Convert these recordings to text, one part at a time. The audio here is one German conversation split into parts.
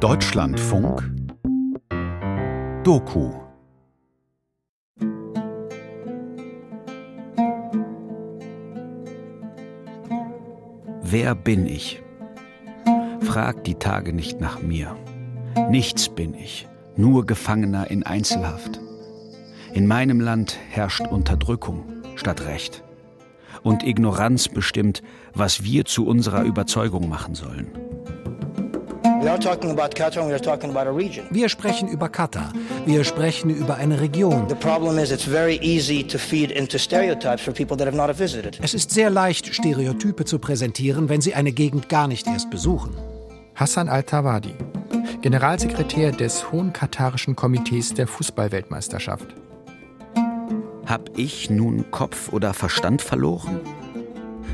Deutschlandfunk Doku Wer bin ich? Frag die Tage nicht nach mir. Nichts bin ich, nur Gefangener in Einzelhaft. In meinem Land herrscht Unterdrückung statt Recht. Und Ignoranz bestimmt, was wir zu unserer Überzeugung machen sollen. Wir sprechen über Katar. Wir sprechen über eine Region. Es ist sehr leicht, Stereotype zu präsentieren, wenn Sie eine Gegend gar nicht erst besuchen. Hassan al-Tawadi, Generalsekretär des Hohen Katarischen Komitees der Fußballweltmeisterschaft. Hab ich nun Kopf oder Verstand verloren?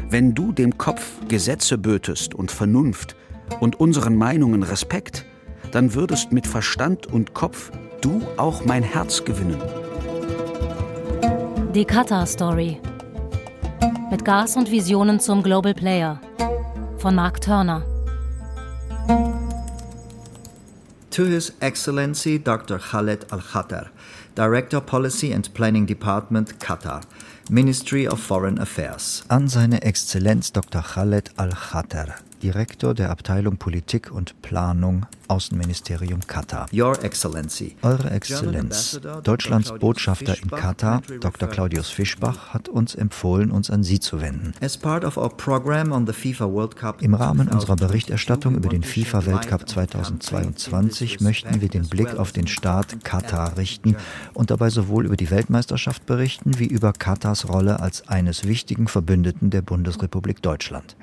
Wenn du dem Kopf Gesetze bötest und Vernunft und unseren Meinungen Respekt, dann würdest mit Verstand und Kopf du auch mein Herz gewinnen. Die Qatar Story. Mit Gas und Visionen zum Global Player. Von Mark Turner. To His Excellency Dr. Khaled Al-Khatar, Director Policy and Planning Department, Qatar, Ministry of Foreign Affairs. An seine Exzellenz Dr. Khaled Al-Khatar, Direktor der Abteilung Politik und Planung, Außenministerium Katar. Your Excellency. Eure Exzellenz. Deutschlands Botschafter in Katar, Dr. Claudius Fischbach, hat uns empfohlen, uns an Sie zu wenden. Im Rahmen unserer Berichterstattung über den FIFA-Weltcup 2022 möchten wir den Blick auf den Staat Katar richten und dabei sowohl über die Weltmeisterschaft berichten, wie über Katars Rolle als eines wichtigen Verbündeten der Bundesrepublik Deutschland.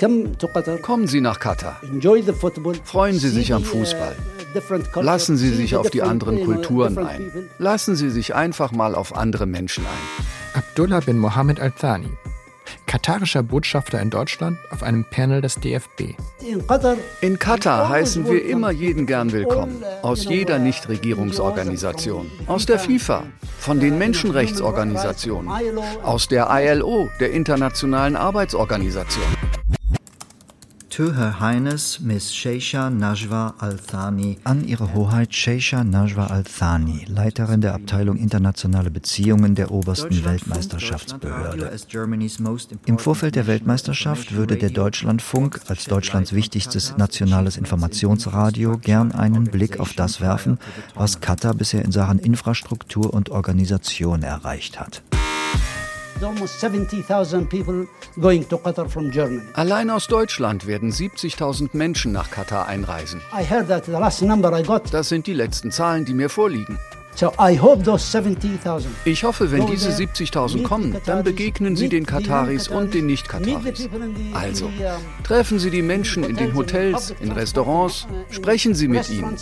Kommen Sie nach Katar. Freuen Sie sich am Fußball. Lassen Sie sich auf die anderen Kulturen ein. Lassen Sie sich einfach mal auf andere Menschen ein. Abdullah bin Mohammed Al-Thani, katarischer Botschafter in Deutschland auf einem Panel des DFB. In Katar heißen wir immer jeden gern willkommen. Aus jeder Nichtregierungsorganisation. Aus der FIFA, von den Menschenrechtsorganisationen, aus der ILO, der Internationalen Arbeitsorganisation. To Her Highness Miss Sheisha Najwa Al-Thani. An Ihre Hoheit Sheisha Najwa Al-Thani, Leiterin der Abteilung Internationale Beziehungen der obersten Weltmeisterschaftsbehörde. Im Vorfeld der Weltmeisterschaft würde der Deutschlandfunk als Deutschlands wichtigstes nationales Informationsradio gern einen Blick auf das werfen, was Katar bisher in Sachen Infrastruktur und Organisation erreicht hat. Allein aus Deutschland werden 70.000 Menschen nach Katar einreisen. Das sind die letzten Zahlen, die mir vorliegen. Ich hoffe, wenn diese 70.000 kommen, dann begegnen Sie den Kataris und den Nicht-Kataris. Also, treffen Sie die Menschen in den Hotels, in Restaurants, sprechen Sie mit ihnen,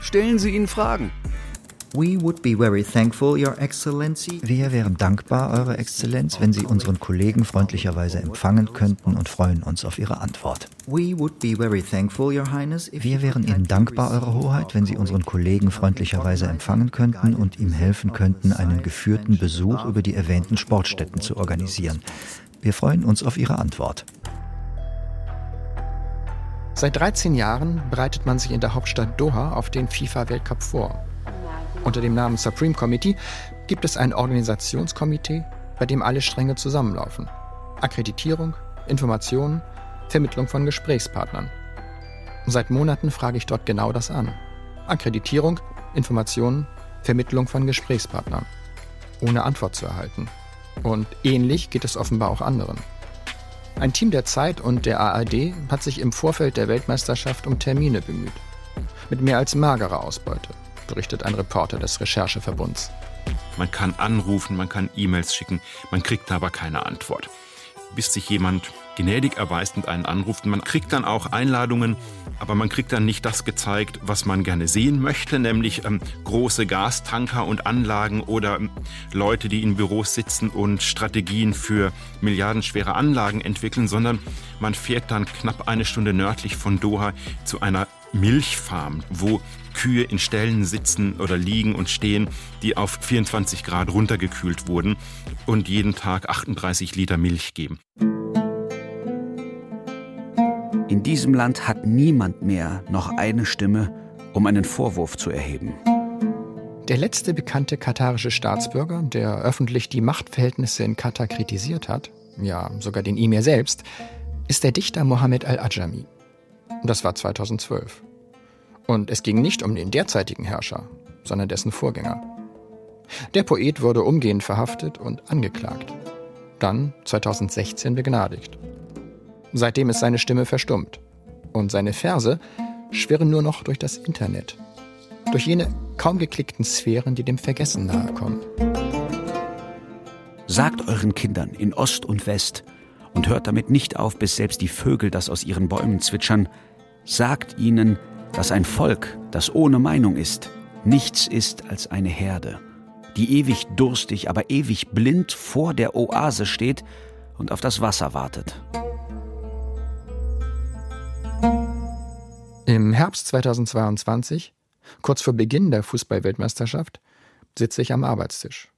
stellen Sie ihnen Fragen. Wir wären dankbar, Eure Exzellenz, wenn Sie unseren Kollegen freundlicherweise empfangen könnten und freuen uns auf Ihre Antwort. We would be very thankful, Your Highness. Wir wären Ihnen dankbar, Eure Hoheit, wenn Sie unseren Kollegen freundlicherweise empfangen könnten und ihm helfen könnten, einen geführten Besuch über die erwähnten Sportstätten zu organisieren. Wir freuen uns auf Ihre Antwort. Seit 13 Jahren bereitet man sich in der Hauptstadt Doha auf den FIFA-Weltcup vor. Unter dem Namen Supreme Committee gibt es ein Organisationskomitee, bei dem alle Stränge zusammenlaufen. Akkreditierung, Informationen, Vermittlung von Gesprächspartnern. Seit Monaten frage ich dort genau das an. Akkreditierung, Informationen, Vermittlung von Gesprächspartnern. Ohne Antwort zu erhalten. Und ähnlich geht es offenbar auch anderen. Ein Team der Zeit und der ARD hat sich im Vorfeld der Weltmeisterschaft um Termine bemüht. Mit mehr als magerer Ausbeute berichtet ein Reporter des Rechercheverbunds. Man kann anrufen, man kann E-Mails schicken, man kriegt aber keine Antwort. Bis sich jemand gnädig erweist und einen anruft. Man kriegt dann auch Einladungen, aber man kriegt dann nicht das gezeigt, was man gerne sehen möchte, nämlich ähm, große Gastanker und Anlagen oder ähm, Leute, die in Büros sitzen und Strategien für milliardenschwere Anlagen entwickeln, sondern man fährt dann knapp eine Stunde nördlich von Doha zu einer Milchfarm, wo Kühe in Ställen sitzen oder liegen und stehen, die auf 24 Grad runtergekühlt wurden und jeden Tag 38 Liter Milch geben. In diesem Land hat niemand mehr noch eine Stimme, um einen Vorwurf zu erheben. Der letzte bekannte katarische Staatsbürger, der öffentlich die Machtverhältnisse in Katar kritisiert hat, ja sogar den Emir selbst, ist der Dichter Mohammed al-Ajami. Das war 2012. Und es ging nicht um den derzeitigen Herrscher, sondern dessen Vorgänger. Der Poet wurde umgehend verhaftet und angeklagt. Dann 2016 begnadigt. Seitdem ist seine Stimme verstummt. Und seine Verse schwirren nur noch durch das Internet. Durch jene kaum geklickten Sphären, die dem Vergessen nahe kommen. Sagt euren Kindern in Ost und West und hört damit nicht auf, bis selbst die Vögel das aus ihren Bäumen zwitschern. Sagt ihnen, dass ein Volk, das ohne Meinung ist, nichts ist als eine Herde, die ewig durstig, aber ewig blind vor der Oase steht und auf das Wasser wartet. Im Herbst 2022, kurz vor Beginn der Fußballweltmeisterschaft, sitze ich am Arbeitstisch.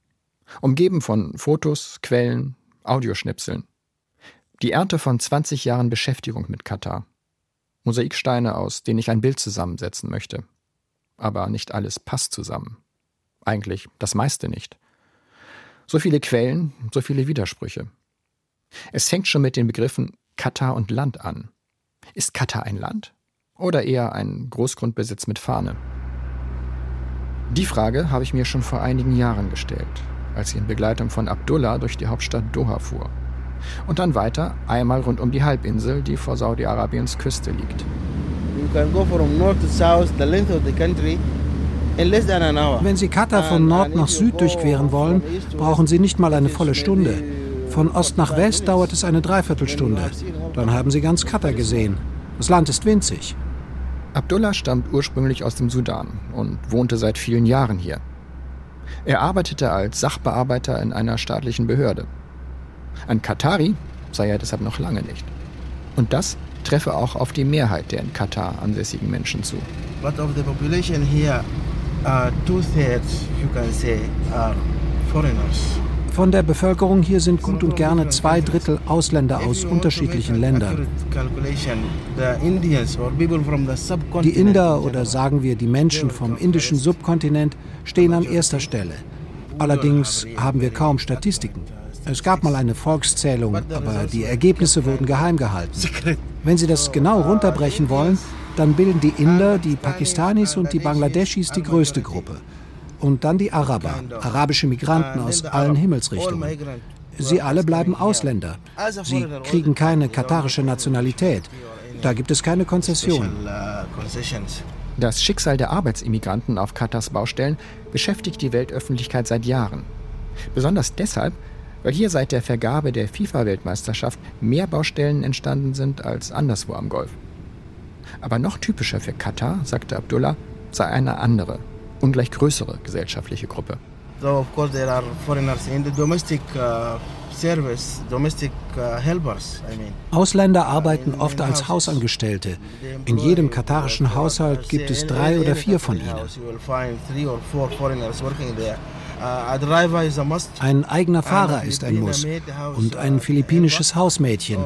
Umgeben von Fotos, Quellen, Audioschnipseln. Die Ernte von 20 Jahren Beschäftigung mit Katar. Mosaiksteine, aus denen ich ein Bild zusammensetzen möchte. Aber nicht alles passt zusammen. Eigentlich das meiste nicht. So viele Quellen, so viele Widersprüche. Es fängt schon mit den Begriffen Katar und Land an. Ist Katar ein Land? Oder eher ein Großgrundbesitz mit Fahne? Die Frage habe ich mir schon vor einigen Jahren gestellt, als ich in Begleitung von Abdullah durch die Hauptstadt Doha fuhr und dann weiter einmal rund um die Halbinsel, die vor Saudi-Arabiens Küste liegt. Wenn Sie Katar von Nord nach Süd durchqueren wollen, brauchen Sie nicht mal eine volle Stunde. Von Ost nach West dauert es eine Dreiviertelstunde. Dann haben Sie ganz Katar gesehen. Das Land ist winzig. Abdullah stammt ursprünglich aus dem Sudan und wohnte seit vielen Jahren hier. Er arbeitete als Sachbearbeiter in einer staatlichen Behörde. Ein Katari sei er deshalb noch lange nicht. Und das treffe auch auf die Mehrheit der in Katar ansässigen Menschen zu. But of the population here, uh, two thirds, you can say, are foreigners. Von der Bevölkerung hier sind gut und gerne zwei Drittel Ausländer aus unterschiedlichen Ländern. Die Inder oder sagen wir die Menschen vom indischen Subkontinent stehen an erster Stelle. Allerdings haben wir kaum Statistiken. Es gab mal eine Volkszählung, aber die Ergebnisse wurden geheim gehalten. Wenn Sie das genau runterbrechen wollen, dann bilden die Inder, die Pakistanis und die Bangladeschis die größte Gruppe. Und dann die Araber, arabische Migranten aus allen Himmelsrichtungen. Sie alle bleiben Ausländer. Sie kriegen keine katarische Nationalität. Da gibt es keine Konzessionen. Das Schicksal der Arbeitsimmigranten auf Katars Baustellen beschäftigt die Weltöffentlichkeit seit Jahren. Besonders deshalb, weil hier seit der Vergabe der FIFA-Weltmeisterschaft mehr Baustellen entstanden sind als anderswo am Golf. Aber noch typischer für Katar, sagte Abdullah, sei eine andere, ungleich größere gesellschaftliche Gruppe. So of course there are foreigners in the domestic uh, service, domestic uh, helpers, I mean. Ausländer arbeiten oft als Hausangestellte. In jedem katarischen Haushalt gibt es drei oder vier von ihnen. Uh, ein eigener Fahrer ist ein Muss und ein uh, philippinisches Hausmädchen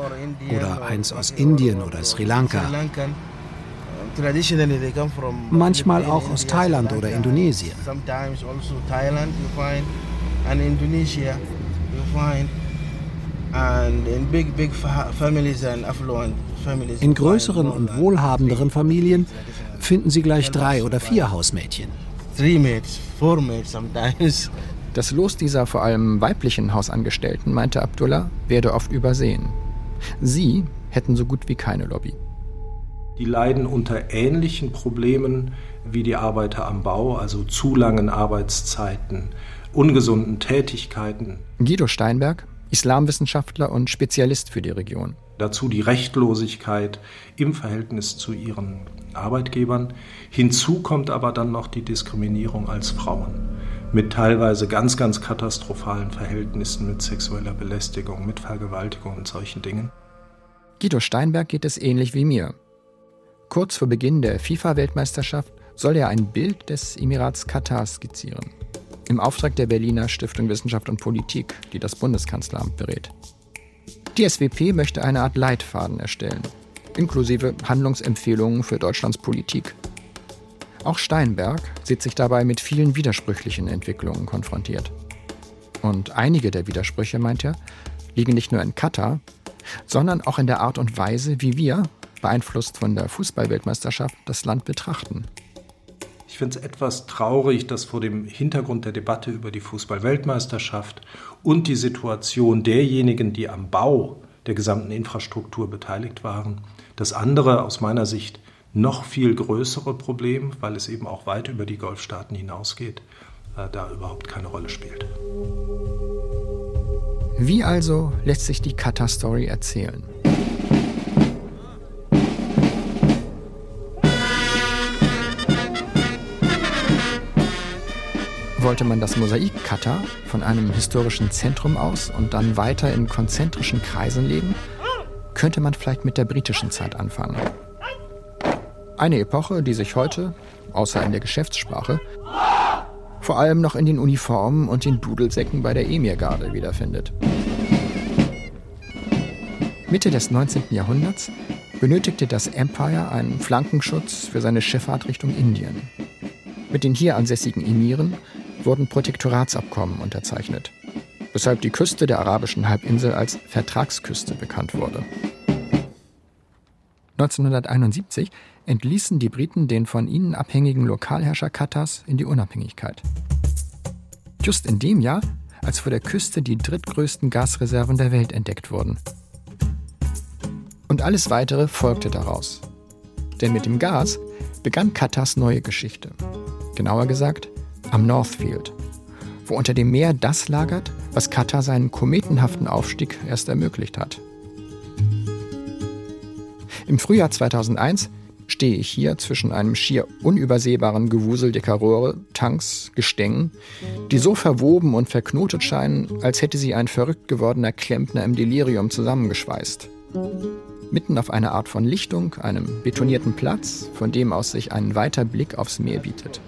oder eins aus Indien oder Sri Lanka. Manchmal auch aus Thailand oder Indonesien. In größeren und wohlhabenderen Familien finden Sie gleich drei oder vier Hausmädchen. Das Los dieser vor allem weiblichen Hausangestellten, meinte Abdullah, werde oft übersehen. Sie hätten so gut wie keine Lobby. Die leiden unter ähnlichen Problemen wie die Arbeiter am Bau, also zu langen Arbeitszeiten, ungesunden Tätigkeiten. Guido Steinberg, Islamwissenschaftler und Spezialist für die Region. Dazu die Rechtlosigkeit im Verhältnis zu ihren Arbeitgebern. Hinzu kommt aber dann noch die Diskriminierung als Frauen mit teilweise ganz, ganz katastrophalen Verhältnissen mit sexueller Belästigung, mit Vergewaltigung und solchen Dingen. Guido Steinberg geht es ähnlich wie mir. Kurz vor Beginn der FIFA-Weltmeisterschaft soll er ein Bild des Emirats Katar skizzieren. Im Auftrag der Berliner Stiftung Wissenschaft und Politik, die das Bundeskanzleramt berät. Die SWP möchte eine Art Leitfaden erstellen. inklusive Handlungsempfehlungen für Deutschlands Politik. Auch Steinberg sieht sich dabei mit vielen widersprüchlichen Entwicklungen konfrontiert. Und einige der Widersprüche, meint er, liegen nicht nur in Katar, sondern auch in der Art und Weise, wie wir, beeinflusst von der Fußballweltmeisterschaft, das Land betrachten. Ich finde es etwas traurig, dass vor dem Hintergrund der Debatte über die Fußballweltmeisterschaft und die Situation derjenigen, die am Bau der gesamten Infrastruktur beteiligt waren, das andere aus meiner Sicht noch viel größere Problem, weil es eben auch weit über die Golfstaaten hinausgeht, äh, da überhaupt keine Rolle spielt. Wie also lässt sich die Kata-Story erzählen? Wollte man das Mosaik Katar von einem historischen Zentrum aus und dann weiter in konzentrischen Kreisen leben, könnte man vielleicht mit der britischen Zeit anfangen. Eine Epoche, die sich heute, außer in der Geschäftssprache, vor allem noch in den Uniformen und den Dudelsäcken bei der Emirgarde wiederfindet. Mitte des 19. Jahrhunderts benötigte das Empire einen Flankenschutz für seine Schifffahrt Richtung Indien. Mit den hier ansässigen Emiren wurden Protektoratsabkommen unterzeichnet, weshalb die Küste der arabischen Halbinsel als Vertragsküste bekannt wurde. 1971 entließen die Briten den von ihnen abhängigen Lokalherrscher Katars in die Unabhängigkeit. Just in dem Jahr, als vor der Küste die drittgrößten Gasreserven der Welt entdeckt wurden. Und alles weitere folgte daraus. Denn mit dem Gas begann Katars neue Geschichte. Genauer gesagt, am Northfield, wo unter dem Meer das lagert, was Katar seinen kometenhaften Aufstieg erst ermöglicht hat. Im Frühjahr 2001 stehe ich hier zwischen einem schier unübersehbaren Gewusel dicker Rohre, Tanks, Gestängen, die so verwoben und verknotet scheinen, als hätte sie ein verrückt gewordener Klempner im Delirium zusammengeschweißt. Mitten auf einer Art von Lichtung, einem betonierten Platz, von dem aus sich ein weiter Blick aufs Meer bietet.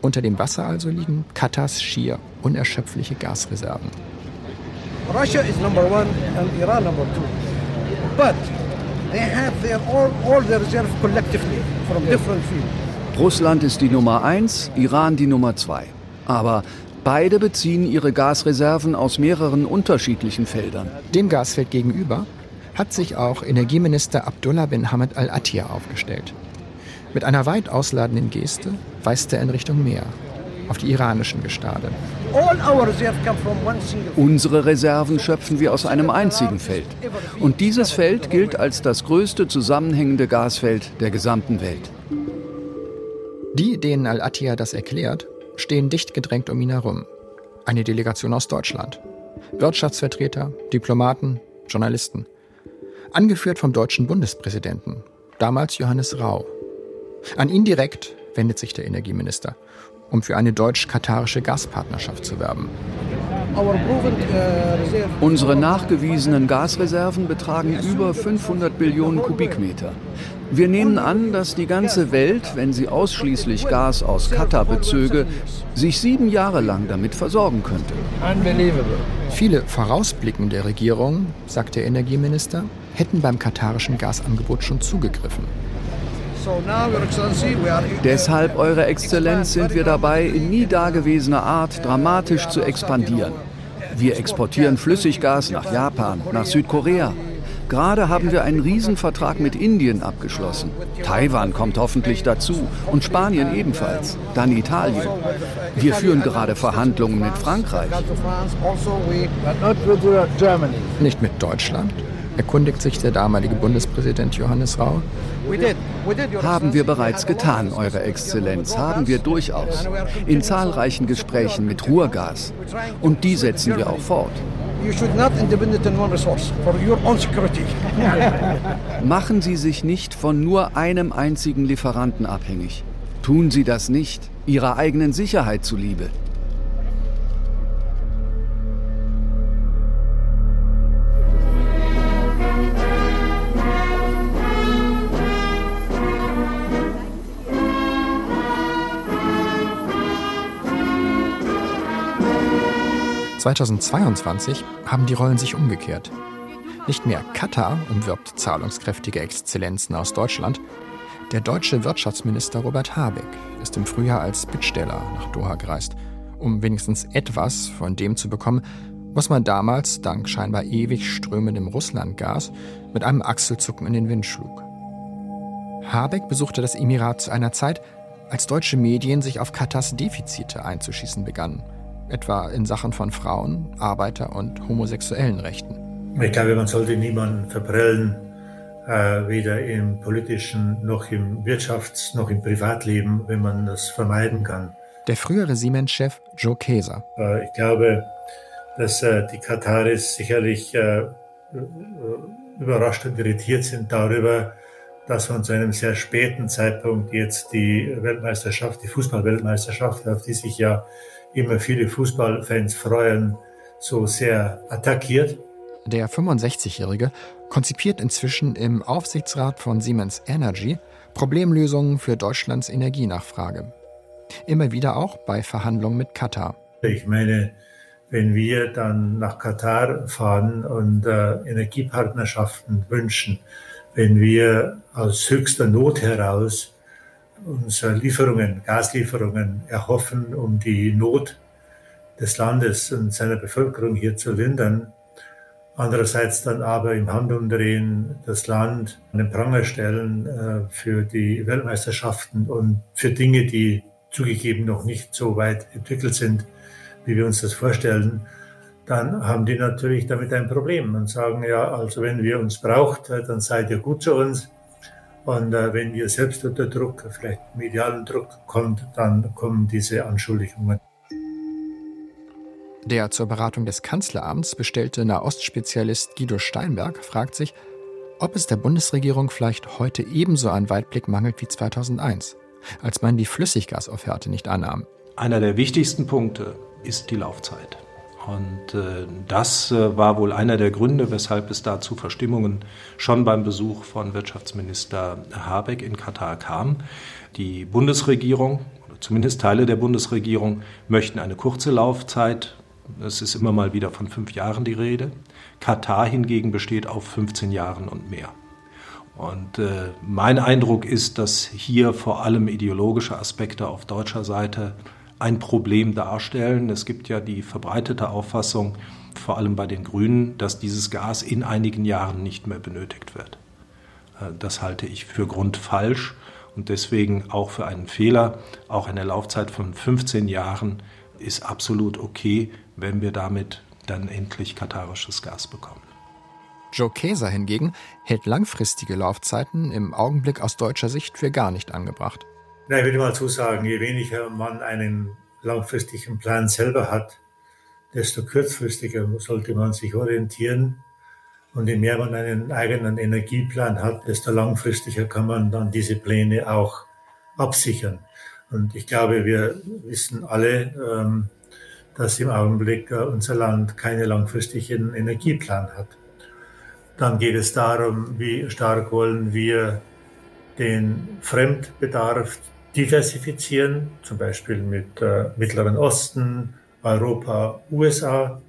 Unter dem Wasser also liegen Katars schier unerschöpfliche Gasreserven. Russia is number one and Iran number two. But they have their all, all their reserves collectively from different fields. Russland ist die Nummer eins, Iran die Nummer zwei. Aber beide beziehen ihre Gasreserven aus mehreren unterschiedlichen Feldern. Dem Gasfeld gegenüber hat sich auch Energieminister Abdullah bin Hamid al-Attiyah aufgestellt. Mit einer weit ausladenden Geste weist er in Richtung Meer, auf die iranischen Gestade. Unsere Reserven schöpfen wir aus einem einzigen Feld. Und dieses Feld gilt als das größte zusammenhängende Gasfeld der gesamten Welt. Die, denen Al-Attiyah das erklärt, stehen dicht gedrängt um ihn herum. Eine Delegation aus Deutschland. Wirtschaftsvertreter, Diplomaten, Journalisten. Angeführt vom deutschen Bundespräsidenten, damals Johannes Rau. An ihn direkt wendet sich der Energieminister, um für eine deutsch-katarische Gaspartnerschaft zu werben. Unsere nachgewiesenen Gasreserven betragen über 500 Billionen Kubikmeter. Wir nehmen an, dass die ganze Welt, wenn sie ausschließlich Gas aus Katar bezöge, sich sieben Jahre lang damit versorgen könnte. Viele vorausblickende Regierungen, sagt der Energieminister, hätten beim katarischen Gasangebot schon zugegriffen. Deshalb, Eure Exzellenz, sind wir dabei, in nie dagewesener Art dramatisch zu expandieren. Wir exportieren Flüssiggas nach Japan, nach Südkorea. Gerade haben wir einen Riesenvertrag mit Indien abgeschlossen. Taiwan kommt hoffentlich dazu und Spanien ebenfalls. Dann Italien. Wir führen gerade Verhandlungen mit Frankreich. Nicht mit Deutschland? erkundigt sich der damalige Bundespräsident Johannes Rau. Haben wir bereits getan, Eure Exzellenz, haben wir durchaus. In zahlreichen Gesprächen mit Ruhrgas. Und die setzen wir auch fort. Machen Sie sich nicht von nur einem einzigen Lieferanten abhängig. Tun Sie das nicht, Ihrer eigenen Sicherheit zuliebe. 2022 haben die Rollen sich umgekehrt. Nicht mehr Katar umwirbt zahlungskräftige Exzellenzen aus Deutschland. Der deutsche Wirtschaftsminister Robert Habeck ist im Frühjahr als Bittsteller nach Doha gereist, um wenigstens etwas von dem zu bekommen, was man damals, dank scheinbar ewig strömendem Russlandgas, mit einem Achselzucken in den Wind schlug. Habeck besuchte das Emirat zu einer Zeit, als deutsche Medien sich auf Katars Defizite einzuschießen begannen, etwa in Sachen von Frauen, Arbeiter- und homosexuellen Rechten. Ich glaube, man sollte niemanden verprellen, äh, weder im politischen noch im Wirtschafts- noch im Privatleben, wenn man das vermeiden kann. Der frühere Siemens-Chef Joe Keser. Äh, ich glaube, dass äh, die Kataris sicherlich überrascht und irritiert sind darüber, dass man zu einem sehr späten Zeitpunkt jetzt die Weltmeisterschaft, die Fußballweltmeisterschaft, auf die sich ja immer viele Fußballfans freuen, so sehr attackiert. Der 65-Jährige konzipiert inzwischen im Aufsichtsrat von Siemens Energy Problemlösungen für Deutschlands Energienachfrage. Immer wieder auch bei Verhandlungen mit Katar. Ich meine, wenn wir dann nach Katar fahren und äh, Energiepartnerschaften wünschen, wenn wir aus höchster Not heraus unsere Lieferungen, Gaslieferungen erhoffen, um die Not des Landes und seiner Bevölkerung hier zu lindern, andererseits dann aber im Handumdrehen das Land an den Pranger stellen äh, für die Weltmeisterschaften und für Dinge, die zugegeben noch nicht so weit entwickelt sind, wie wir uns das vorstellen, dann haben die natürlich damit ein Problem und sagen, ja, also wenn ihr uns braucht, dann seid ihr gut zu uns. Und äh, wenn ihr selbst unter Druck, vielleicht medialen Druck kommt, dann kommen diese Anschuldigungen. Der zur Beratung des Kanzleramts bestellte Nahostspezialist Guido Steinberg fragt sich, ob es der Bundesregierung vielleicht heute ebenso an Weitblick mangelt wie 2001, als man die Flüssiggasofferte nicht annahm. Einer der wichtigsten Punkte ist die Laufzeit. Und äh, das äh, war wohl einer der Gründe, weshalb es da zu Verstimmungen schon beim Besuch von Wirtschaftsminister Habeck in Katar kam. Die Bundesregierung, oder zumindest Teile der Bundesregierung, möchten eine kurze Laufzeit. Es ist immer mal wieder von fünf Jahren die Rede. Katar hingegen besteht auf 15 Jahren und mehr. Und äh, mein Eindruck ist, dass hier vor allem ideologische Aspekte auf deutscher Seite ein Problem darstellen. Es gibt ja die verbreitete Auffassung, vor allem bei den Grünen, dass dieses Gas in einigen Jahren nicht mehr benötigt wird. Äh, das halte ich für grundfalsch und deswegen auch für einen Fehler. Auch eine Laufzeit von 15 Jahren ist absolut okay, wenn wir damit dann endlich katarisches Gas bekommen. Joe Keser hingegen hält langfristige Laufzeiten im Augenblick aus deutscher Sicht für gar nicht angebracht. Na, ich würde mal so sagen, je weniger man einen langfristigen Plan selber hat, desto kurzfristiger sollte man sich orientieren. Und je mehr man einen eigenen Energieplan hat, desto langfristiger kann man dann diese Pläne auch absichern. Und ich glaube, wir wissen alle, ähm, dass im Augenblick äh, unser Land keinen langfristigen Energieplan hat. Dann geht es darum, wie stark wollen wir den Fremdbedarf diversifizieren, zum Beispiel mit äh, Mittleren Osten, Europa, USA,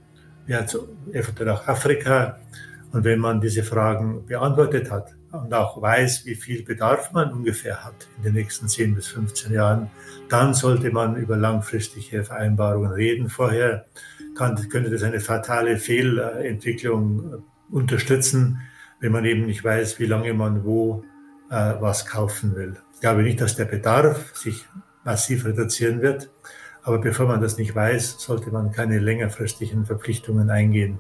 ja, eventuell auch Afrika. Und wenn man diese Fragen beantwortet hat und auch weiß, wie viel Bedarf man ungefähr hat in den nächsten 10 bis 15 Jahren, dann sollte man über langfristige Vereinbarungen reden. Vorher kann, könnte das eine fatale Fehlentwicklung unterstützen, wenn man eben nicht weiß, wie lange man wo äh, was kaufen will. Ich glaube nicht, dass der Bedarf sich massiv reduzieren wird. Aber bevor man das nicht weiß, sollte man keine längerfristigen Verpflichtungen eingehen.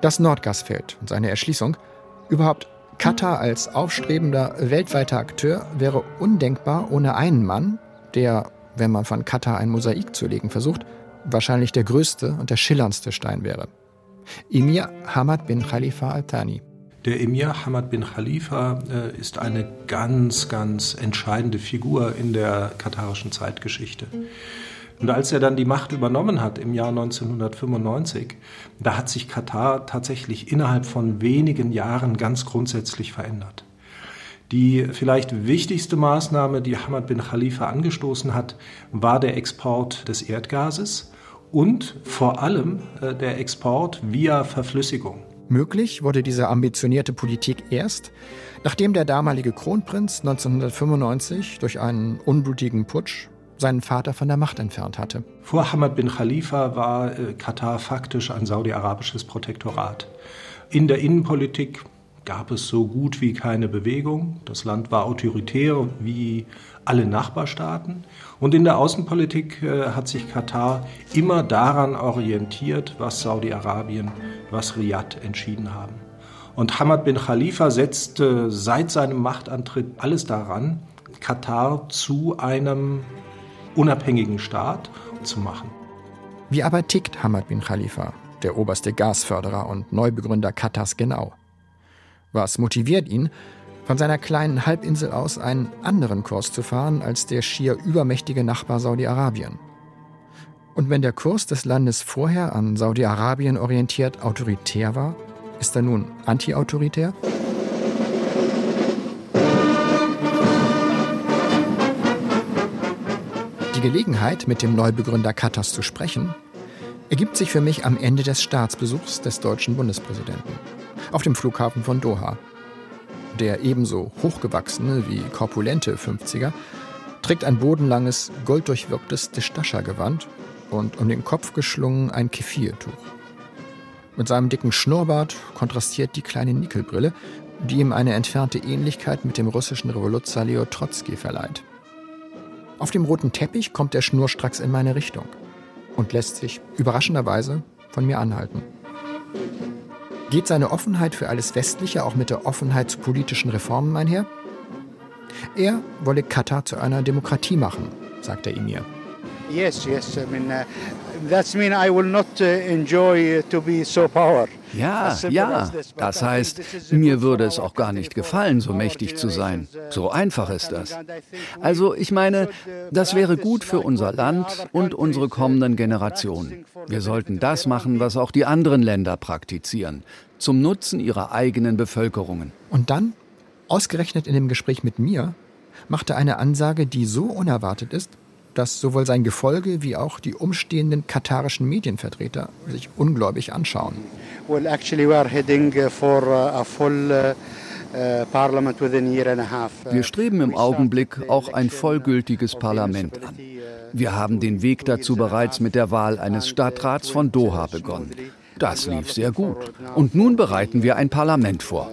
Das Nordgasfeld und seine Erschließung, überhaupt Katar als aufstrebender weltweiter Akteur wäre undenkbar ohne einen Mann, der, wenn man von Katar ein Mosaik zu legen versucht, wahrscheinlich der größte und der schillerndste Stein wäre. Emir Hamad bin Khalifa Al-Thani. Der Emir Hamad bin Khalifa äh, ist eine ganz, ganz entscheidende Figur in der katarischen Zeitgeschichte. Und als er dann die Macht übernommen hat im Jahr 1995, da hat sich Katar tatsächlich innerhalb von wenigen Jahren ganz grundsätzlich verändert. Die vielleicht wichtigste Maßnahme, die Hamad bin Khalifa angestoßen hat, war der Export des Erdgases und vor allem äh, der Export via Verflüssigung. Möglich wurde diese ambitionierte Politik erst, nachdem der damalige Kronprinz 1995 durch einen unblutigen Putsch seinen Vater von der Macht entfernt hatte. Vor Hamad bin Khalifa war äh, Katar faktisch ein saudi-arabisches Protektorat. In der Innenpolitik gab es so gut wie keine Bewegung. Das Land war autoritär wie alle Nachbarstaaten. Und in der Außenpolitik äh, hat sich Katar immer daran orientiert, was Saudi-Arabien, was Riyadh entschieden haben. Und Hamad bin Khalifa setzte seit seinem Machtantritt alles daran, Katar zu einem unabhängigen Staat zu machen. Wie aber tickt Hamad bin Khalifa, der oberste Gasförderer und Neubegründer Katars genau? Was motiviert ihn, von seiner kleinen Halbinsel aus einen anderen Kurs zu fahren als der schier übermächtige Nachbar Saudi-Arabien? Und wenn der Kurs des Landes vorher an Saudi-Arabien orientiert autoritär war, ist er nun anti-autoritär? Die Gelegenheit, mit dem Neubegründer Katars zu sprechen, ergibt sich für mich am Ende des Staatsbesuchs des deutschen Bundespräsidenten auf dem Flughafen von Doha. Der ebenso hochgewachsene wie korpulente 50er trägt ein bodenlanges, golddurchwirktes Distascha-Gewand und um den Kopf geschlungen ein Kefirtuch. Mit seinem dicken Schnurrbart kontrastiert die kleine Nickelbrille, die ihm eine entfernte Ähnlichkeit mit dem russischen Revoluzzer Leo Trotzki verleiht. Auf dem roten Teppich kommt er schnurstracks in meine Richtung und lässt sich überraschenderweise von mir anhalten. Geht seine Offenheit für alles Westliche auch mit der Offenheit zu politischen Reformen einher? Er wolle Katar zu einer Demokratie machen, sagt er ihm mir. Yes, yes. I mean, uh, that's mean I will not uh, enjoy uh, to be so power. Ja, ja. Das heißt, mir würde es auch gar nicht gefallen, so mächtig zu sein. So einfach ist das. Also ich meine, das wäre gut für unser Land und unsere kommenden Generationen. Wir sollten das machen, was auch die anderen Länder praktizieren, zum Nutzen ihrer eigenen Bevölkerungen. Und dann, ausgerechnet in dem Gespräch mit mir, machte eine Ansage, die so unerwartet ist, dass sowohl sein Gefolge wie auch die umstehenden katarischen Medienvertreter sich ungläubig anschauen. Well, actually we are heading uh, for uh, a full uh, wir streben im Augenblick auch ein vollgültiges Parlament an. Wir haben den Weg dazu bereits mit der Wahl eines Stadtrats von Doha begonnen. Das lief sehr gut. Und nun bereiten wir ein Parlament vor.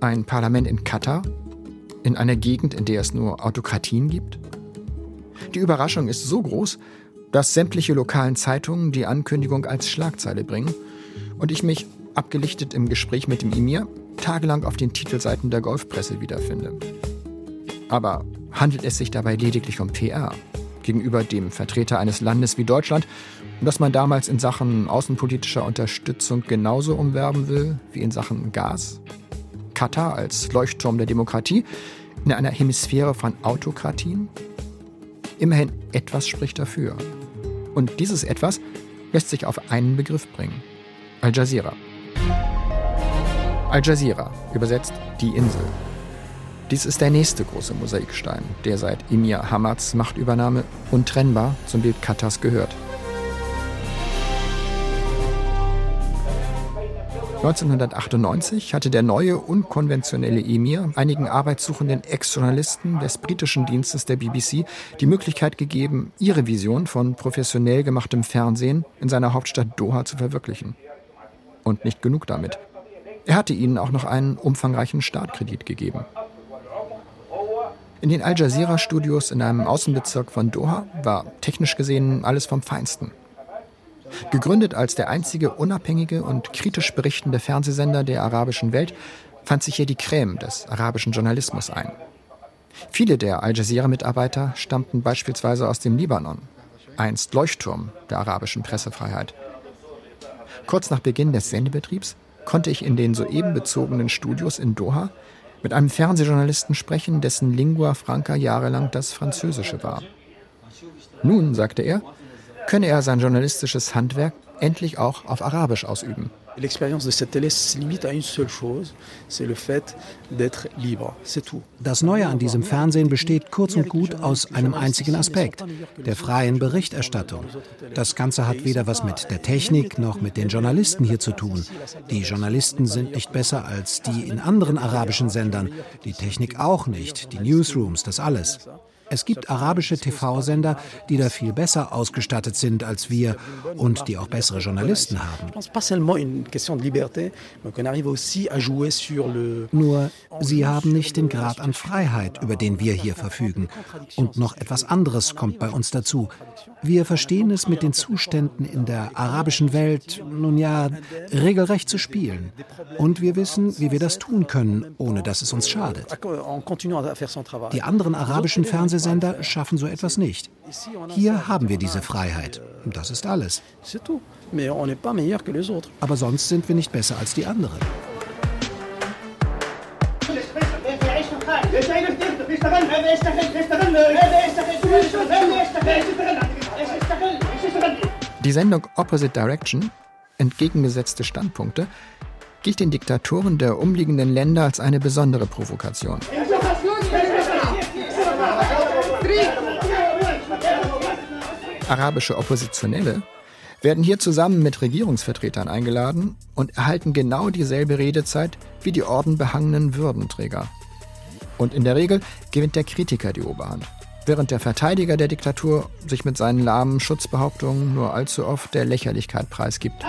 Ein Parlament in Katar? In einer Gegend, in der es nur Autokratien gibt? Die Überraschung ist so groß, dass sämtliche lokalen Zeitungen die Ankündigung als Schlagzeile bringen und ich mich, abgelichtet im Gespräch mit dem Emir, tagelang auf den Titelseiten der Golfpresse wiederfinde. Aber handelt es sich dabei lediglich um PR gegenüber dem Vertreter eines Landes wie Deutschland, das man damals in Sachen außenpolitischer Unterstützung genauso umwerben will wie in Sachen Gas? Katar als Leuchtturm der Demokratie in einer Hemisphäre von Autokratien? Immerhin etwas spricht dafür. Und dieses etwas lässt sich auf einen Begriff bringen. Al Jazeera. Al Jazeera, übersetzt die Insel. Dies ist der nächste große Mosaikstein, der seit Emir Hamads Machtübernahme untrennbar zum Bild Katars gehört. 1998 hatte der neue unkonventionelle Emir einigen arbeitssuchenden Ex-Journalisten des britischen Dienstes der BBC die Möglichkeit gegeben, ihre Vision von professionell gemachtem Fernsehen in seiner Hauptstadt Doha zu verwirklichen. Und nicht genug damit. Er hatte ihnen auch noch einen umfangreichen Startkredit gegeben. In den Al Jazeera Studios in einem Außenbezirk von Doha war technisch gesehen alles vom Feinsten. Gegründet als der einzige unabhängige und kritisch berichtende Fernsehsender der arabischen Welt, fand sich hier die Creme des arabischen Journalismus ein. Viele der Al Jazeera-Mitarbeiter stammten beispielsweise aus dem Libanon, einst Leuchtturm der arabischen Pressefreiheit. Kurz nach Beginn des Sendebetriebs konnte ich in den soeben bezogenen Studios in Doha mit einem Fernsehjournalisten sprechen, dessen Lingua Franca jahrelang das Französische war. Nun, sagte er, könne er sein journalistisches Handwerk endlich auch auf Arabisch ausüben. Das Neue an diesem Fernsehen besteht kurz und gut aus einem einzigen Aspekt, der freien Berichterstattung. Das Ganze hat weder was mit der Technik noch mit den Journalisten hier zu tun. Die Journalisten sind nicht besser als die in anderen arabischen Sendern, die Technik auch nicht, die Newsrooms, das alles. Es gibt arabische TV-Sender, die da viel besser ausgestattet sind als wir und die auch bessere Journalisten haben. Nur, sie haben nicht den Grad an Freiheit, über den wir hier verfügen. Und noch etwas anderes kommt bei uns dazu. Wir verstehen es mit den Zuständen in der arabischen Welt, nun ja, regelrecht zu spielen. Und wir wissen, wie wir das tun können, ohne dass es uns schadet. Die anderen arabischen Fernsehsender schaffen so etwas nicht. Hier haben wir diese Freiheit. Das ist alles. Aber sonst sind wir nicht besser als die anderen. Die Sendung Opposite Direction, entgegengesetzte Standpunkte, gilt den Diktatoren der umliegenden Länder als eine besondere Provokation. Arabische Oppositionelle werden hier zusammen mit Regierungsvertretern eingeladen und erhalten genau dieselbe Redezeit wie die ordenbehangenen Würdenträger. Und in der Regel gewinnt der Kritiker die Oberhand, während der Verteidiger der Diktatur sich mit seinen lahmen Schutzbehauptungen nur allzu oft der Lächerlichkeit preisgibt.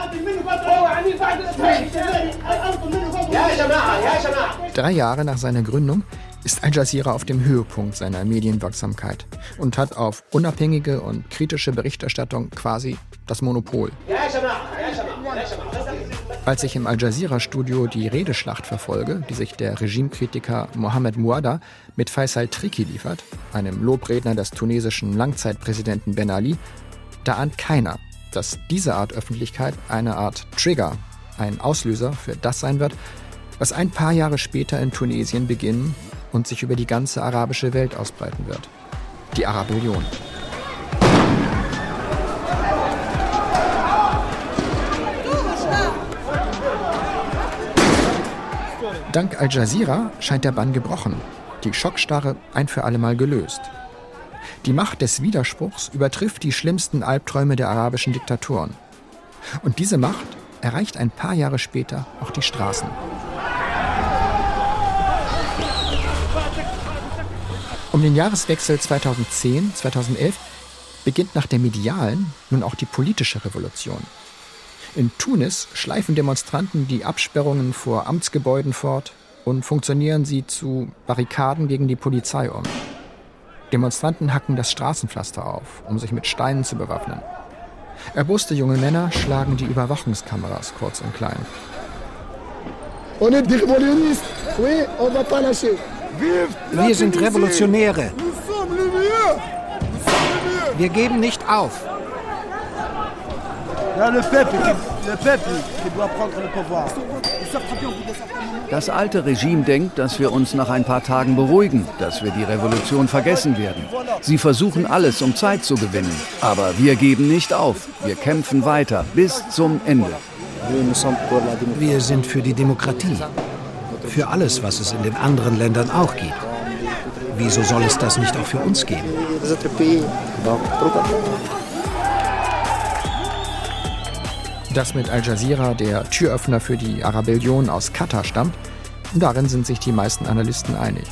Drei Jahre nach seiner Gründung ist Al Jazeera auf dem Höhepunkt seiner Medienwirksamkeit und hat auf unabhängige und kritische Berichterstattung quasi das Monopol. Als ich im Al Jazeera-Studio die Redeschlacht verfolge, die sich der Regimekritiker Mohamed Mouada mit Faisal Triki liefert, einem Lobredner des tunesischen Langzeitpräsidenten Ben Ali, da ahnt keiner, dass diese Art Öffentlichkeit eine Art Trigger, ein Auslöser für das sein wird, was ein paar Jahre später in Tunesien beginnen und sich über die ganze arabische Welt ausbreiten wird. Die Arabellion. Dank Al Jazeera scheint der Bann gebrochen, die Schockstarre ein für allemal gelöst. Die Macht des Widerspruchs übertrifft die schlimmsten Albträume der arabischen Diktatoren. Und diese Macht erreicht ein paar Jahre später auch die Straßen. Um den Jahreswechsel 2010-2011 beginnt nach der medialen nun auch die politische Revolution. In Tunis schleifen Demonstranten die Absperrungen vor Amtsgebäuden fort und funktionieren sie zu Barrikaden gegen die Polizei um. Demonstranten hacken das Straßenpflaster auf, um sich mit Steinen zu bewaffnen. Erboste junge Männer schlagen die Überwachungskameras kurz und klein. On est des révolutionnistes. Oui, on va pas lâcher. Wir sind Revolutionäre. Wir geben nicht auf. Das alte Regime denkt, dass wir uns nach ein paar Tagen beruhigen, dass wir die Revolution vergessen werden. Sie versuchen alles, um Zeit zu gewinnen. Aber wir geben nicht auf. Wir kämpfen weiter bis zum Ende. Wir sind für die Demokratie für alles, was es in den anderen Ländern auch gibt. Wieso soll es das nicht auch für uns geben? Dass mit Al Jazeera der Türöffner für die Arabellion aus Katar stammt, darin sind sich die meisten Analysten einig.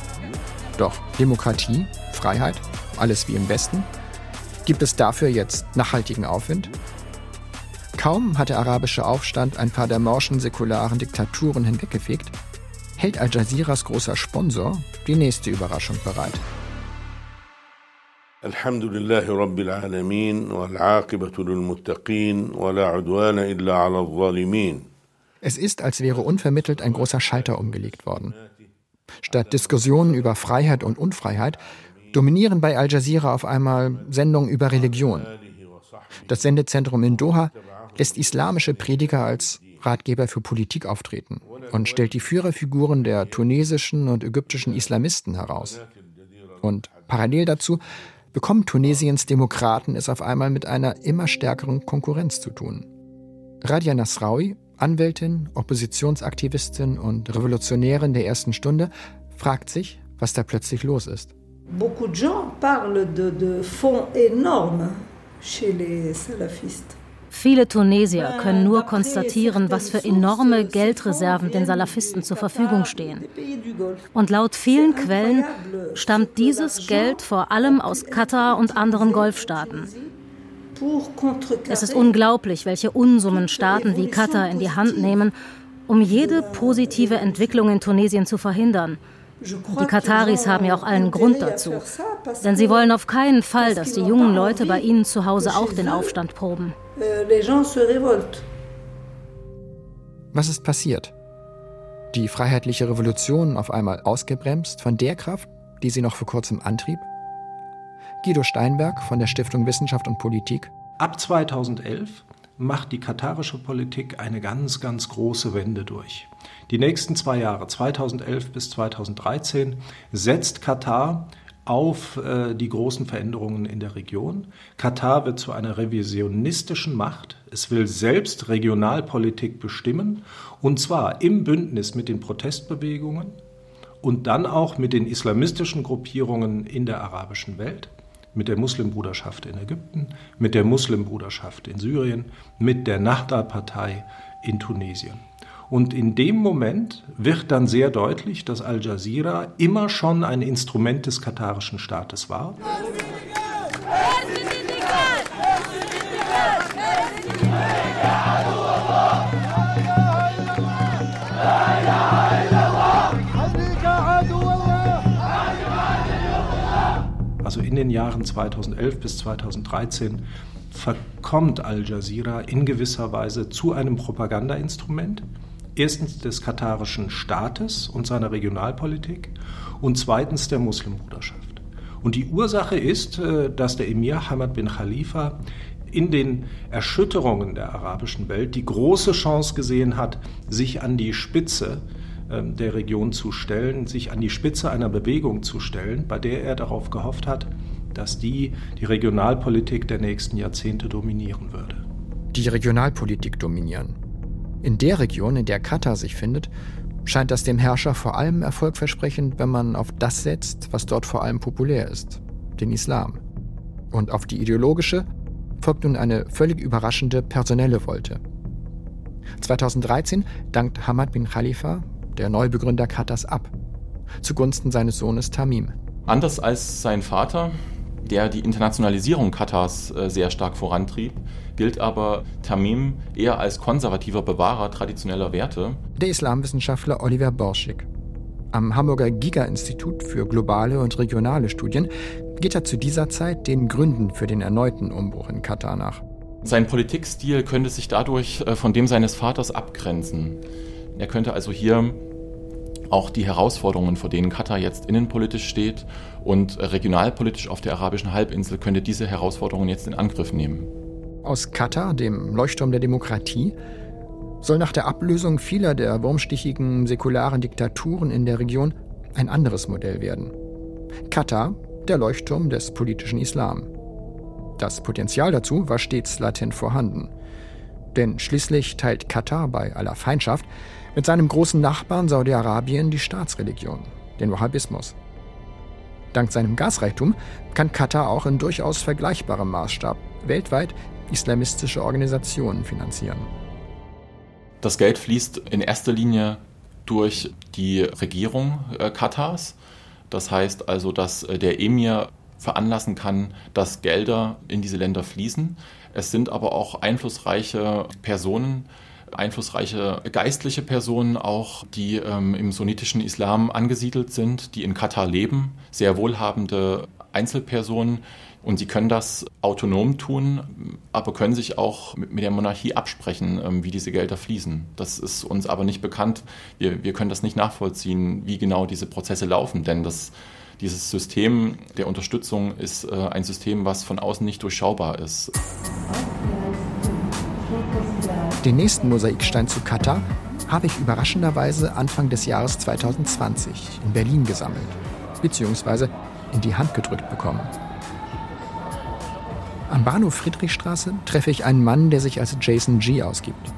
Doch Demokratie, Freiheit, alles wie im Westen, gibt es dafür jetzt nachhaltigen Aufwind? Kaum hat der arabische Aufstand ein paar der morschen säkularen Diktaturen hinweggefegt, hält Al Jazeeras großer Sponsor die nächste Überraschung bereit. الحمد لله رب العالمين والعاقبة للمتقين ولا عدوان إلا على الظالمين. Es ist, als wäre unvermittelt ein großer Schalter umgelegt worden. Statt Diskussionen über Freiheit und Unfreiheit dominieren bei Al Jazeera auf einmal Sendungen über Religion. Das Sendezentrum in Doha lässt islamische Prediger als Ratgeber für Politik auftreten und stellt die Führerfiguren der tunesischen und ägyptischen Islamisten heraus. Und parallel dazu bekommen Tunesiens Demokraten es auf einmal mit einer immer stärkeren Konkurrenz zu tun. Radia Nasraoui, Anwältin, Oppositionsaktivistin und Revolutionärin der ersten Stunde, fragt sich, was da plötzlich los ist. Beaucoup de gens parlent de, de fonds énormes chez les salafistes. Viele Tunesier können nur konstatieren, was für enorme Geldreserven den Salafisten zur Verfügung stehen. Und laut vielen Quellen stammt dieses Geld vor allem aus Katar und anderen Golfstaaten. Es ist unglaublich, welche Unsummen Staaten wie Katar in die Hand nehmen, um jede positive Entwicklung in Tunesien zu verhindern. Die Kataris haben ja auch allen Grund dazu. Denn sie wollen auf keinen Fall, dass die jungen Leute bei ihnen zu Hause auch den Aufstand proben. Was ist passiert? Die freiheitliche Revolution auf einmal ausgebremst von der Kraft, die sie noch vor kurzem antrieb? Guido Steinberg von der Stiftung Wissenschaft und Politik. Ab 2011 macht die katarische Politik eine ganz, ganz große Wende durch. Die nächsten zwei Jahre, 2011 bis 2013, setzt Katar auf äh, die großen Veränderungen in der Region. Katar wird zu einer revisionistischen Macht. Es will selbst Regionalpolitik bestimmen, und zwar im Bündnis mit den Protestbewegungen und dann auch mit den islamistischen Gruppierungen in der arabischen Welt mit der Muslimbruderschaft in Ägypten, mit der Muslimbruderschaft in Syrien, mit der Nahda-Partei in Tunesien. Und in dem Moment wird dann sehr deutlich, dass Al Jazeera immer schon ein Instrument des katarischen Staates war. Also in den Jahren 2011 bis 2013, verkommt Al Jazeera in gewisser Weise zu einem Propagandainstrument. Erstens des katarischen Staates und seiner Regionalpolitik und zweitens der Muslimbruderschaft. Und die Ursache ist, äh, dass der Emir Hamad bin Khalifa in den Erschütterungen der arabischen Welt die große Chance gesehen hat, sich an die Spitze der Region zu stellen, sich an die Spitze einer Bewegung zu stellen, bei der er darauf gehofft hat, dass die die Regionalpolitik der nächsten Jahrzehnte dominieren würde. Die Regionalpolitik dominieren. In der Region, in der Katar sich findet, scheint das dem Herrscher vor allem erfolgversprechend, wenn man auf das setzt, was dort vor allem populär ist, den Islam. Und auf die ideologische folgt nun eine völlig überraschende personelle Wolte. 2013 dankt Hamad bin Khalifa, der Neubegründer Katars, ab, zugunsten seines Sohnes Tamim. Anders als sein Vater, der die Internationalisierung Katars äh, sehr stark vorantrieb, gilt aber Tamim eher als konservativer Bewahrer traditioneller Werte. Der Islamwissenschaftler Oliver Borschig. Am Hamburger Giga-Institut für globale und regionale Studien geht er zu dieser Zeit den Gründen für den erneuten Umbruch in Katar nach. Sein Politikstil könnte sich dadurch äh, von dem seines Vaters abgrenzen. Er könnte also hier auch die Herausforderungen, vor denen Katar jetzt innenpolitisch steht und regionalpolitisch auf der arabischen Halbinsel, könnte diese Herausforderungen jetzt in Angriff nehmen. Aus Katar, dem Leuchtturm der Demokratie, soll nach der Ablösung vieler der wurmstichigen säkularen Diktaturen in der Region ein anderes Modell werden. Katar, der Leuchtturm des politischen Islam. Das Potenzial dazu war stets latent vorhanden. Denn schließlich teilt Katar bei aller Feindschaft mit seinem großen Nachbarn Saudi-Arabien die Staatsreligion, den Wahhabismus. Dank seinem Gasreichtum kann Katar auch in durchaus vergleichbarem Maßstab weltweit islamistische Organisationen finanzieren. Das Geld fließt in erster Linie durch die Regierung äh, Katars. Das heißt also, dass äh, der Emir veranlassen kann, dass Gelder in diese Länder fließen. Es sind aber auch einflussreiche Personen, einflussreiche geistliche Personen auch, die ähm, im sunnitischen Islam angesiedelt sind, die in Katar leben, sehr wohlhabende Einzelpersonen. Und sie können das autonom tun, aber können sich auch mit der Monarchie absprechen, ähm, wie diese Gelder fließen. Das ist uns aber nicht bekannt. Wir, wir können das nicht nachvollziehen, wie genau diese Prozesse laufen, denn das, dieses System der Unterstützung ist äh, ein System, was von außen nicht durchschaubar ist. Den nächsten Mosaikstein zu Katar habe ich überraschenderweise Anfang des Jahres 2020 in Berlin gesammelt, beziehungsweise in die Hand gedrückt bekommen. Am Bahnhof Friedrichstraße treffe ich einen Mann, der sich als Jason G ausgibt.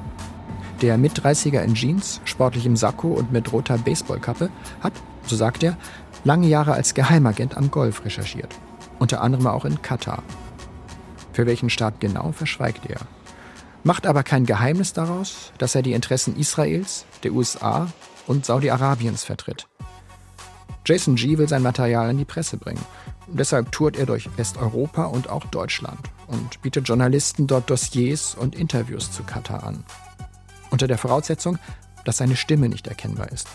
Der Mit-30er in Jeans, sportlichem Sakko und mit roter Baseballkappe hat, so sagt er, lange Jahre als Geheimagent am Golf recherchiert. Unter anderem auch in Katar. Für welchen Staat genau verschweigt er. Macht aber kein Geheimnis daraus, dass er die Interessen Israels, der USA und Saudi-Arabiens vertritt. Jason G. will sein Material in die Presse bringen. Deshalb tourt er durch Westeuropa und auch Deutschland und bietet Journalisten dort Dossiers und Interviews zu Katar an. Unter der Voraussetzung, dass seine Stimme nicht erkennbar ist.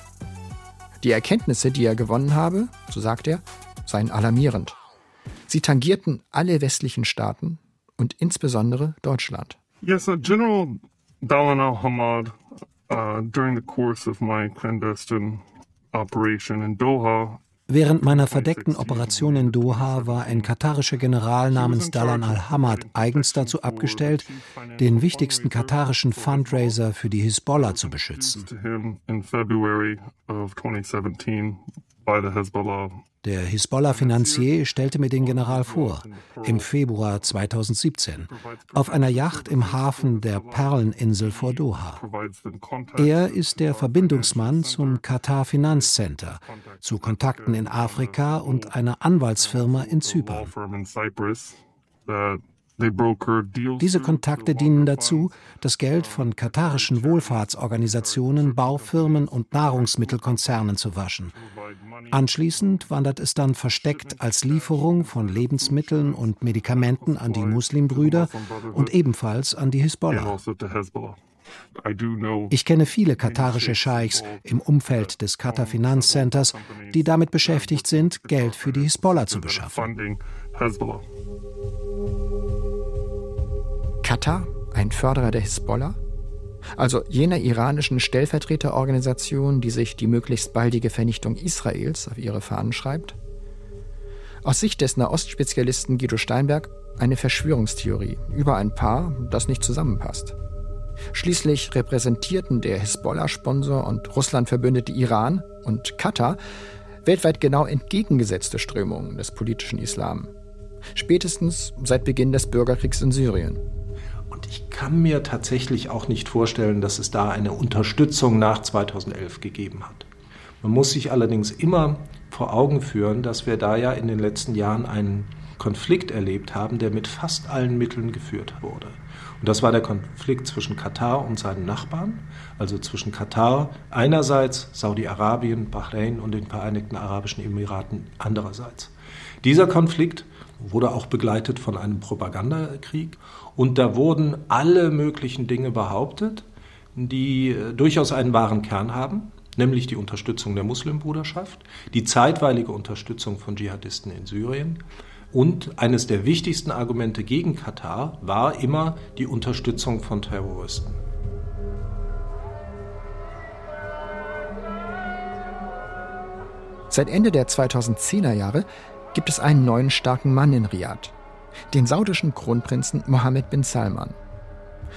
Die Erkenntnisse, die er gewonnen habe, so sagt er, seien alarmierend. Sie tangierten alle westlichen Staaten und insbesondere Deutschland. Yes, uh, General Dalan al-Hamad, uh, during the course of my clandestine operation in Doha, Während meiner verdeckten Operation in Doha war ein katarischer General namens Dalan al-Hamad eigens dazu abgestellt, den wichtigsten katarischen Fundraiser für die Hisbollah zu beschützen. Der Hisbollah-Finanzier stellte mir den General vor, im Februar 2017, auf einer Yacht im Hafen der Perleninsel vor Doha. Er ist der Verbindungsmann zum Qatar Finanzcenter, zu Kontakten in Afrika und einer Anwaltsfirma in Zypern. Diese Kontakte dienen dazu, das Geld von katarischen Wohlfahrtsorganisationen, Baufirmen und Nahrungsmittelkonzernen zu waschen. Anschließend wandert es dann versteckt als Lieferung von Lebensmitteln und Medikamenten an die Muslimbrüder und ebenfalls an die Hisbollah. Ich kenne viele katarische Scheichs im Umfeld des Qatar Finanzcenters, die damit beschäftigt sind, Geld für die Hisbollah zu beschaffen. Katar, ein Förderer der Hisbollah? Also jener iranischen Stellvertreterorganisation, die sich die möglichst baldige Vernichtung Israels auf ihre Fahnen schreibt? Aus Sicht des Nahostspezialisten Guido Steinberg eine Verschwörungstheorie über ein Paar, das nicht zusammenpasst. Schließlich repräsentierten der Hisbollah-Sponsor und Russland-Verbündete Iran und Katar weltweit genau entgegengesetzte Strömungen des politischen Islam. Spätestens seit Beginn des Bürgerkriegs in Syrien. Ich kann mir tatsächlich auch nicht vorstellen, dass es da eine Unterstützung nach 2011 gegeben hat. Man muss sich allerdings immer vor Augen führen, dass wir da ja in den letzten Jahren einen Konflikt erlebt haben, der mit fast allen Mitteln geführt wurde. Und das war der Konflikt zwischen Katar und seinen Nachbarn, also zwischen Katar einerseits, Saudi-Arabien, Bahrain und den Vereinigten Arabischen Emiraten andererseits. Dieser Konflikt wurde auch begleitet von einem Propagandakrieg und da wurden alle möglichen Dinge behauptet, die äh, durchaus einen wahren Kern haben, nämlich die Unterstützung der Muslimbruderschaft, die zeitweilige Unterstützung von Dschihadisten in Syrien. Und eines der wichtigsten Argumente gegen Katar war immer die Unterstützung von Terroristen. Seit Ende der 2010er Jahre gibt es einen neuen starken Mann in Riyadh, den saudischen Kronprinzen Mohammed bin Salman.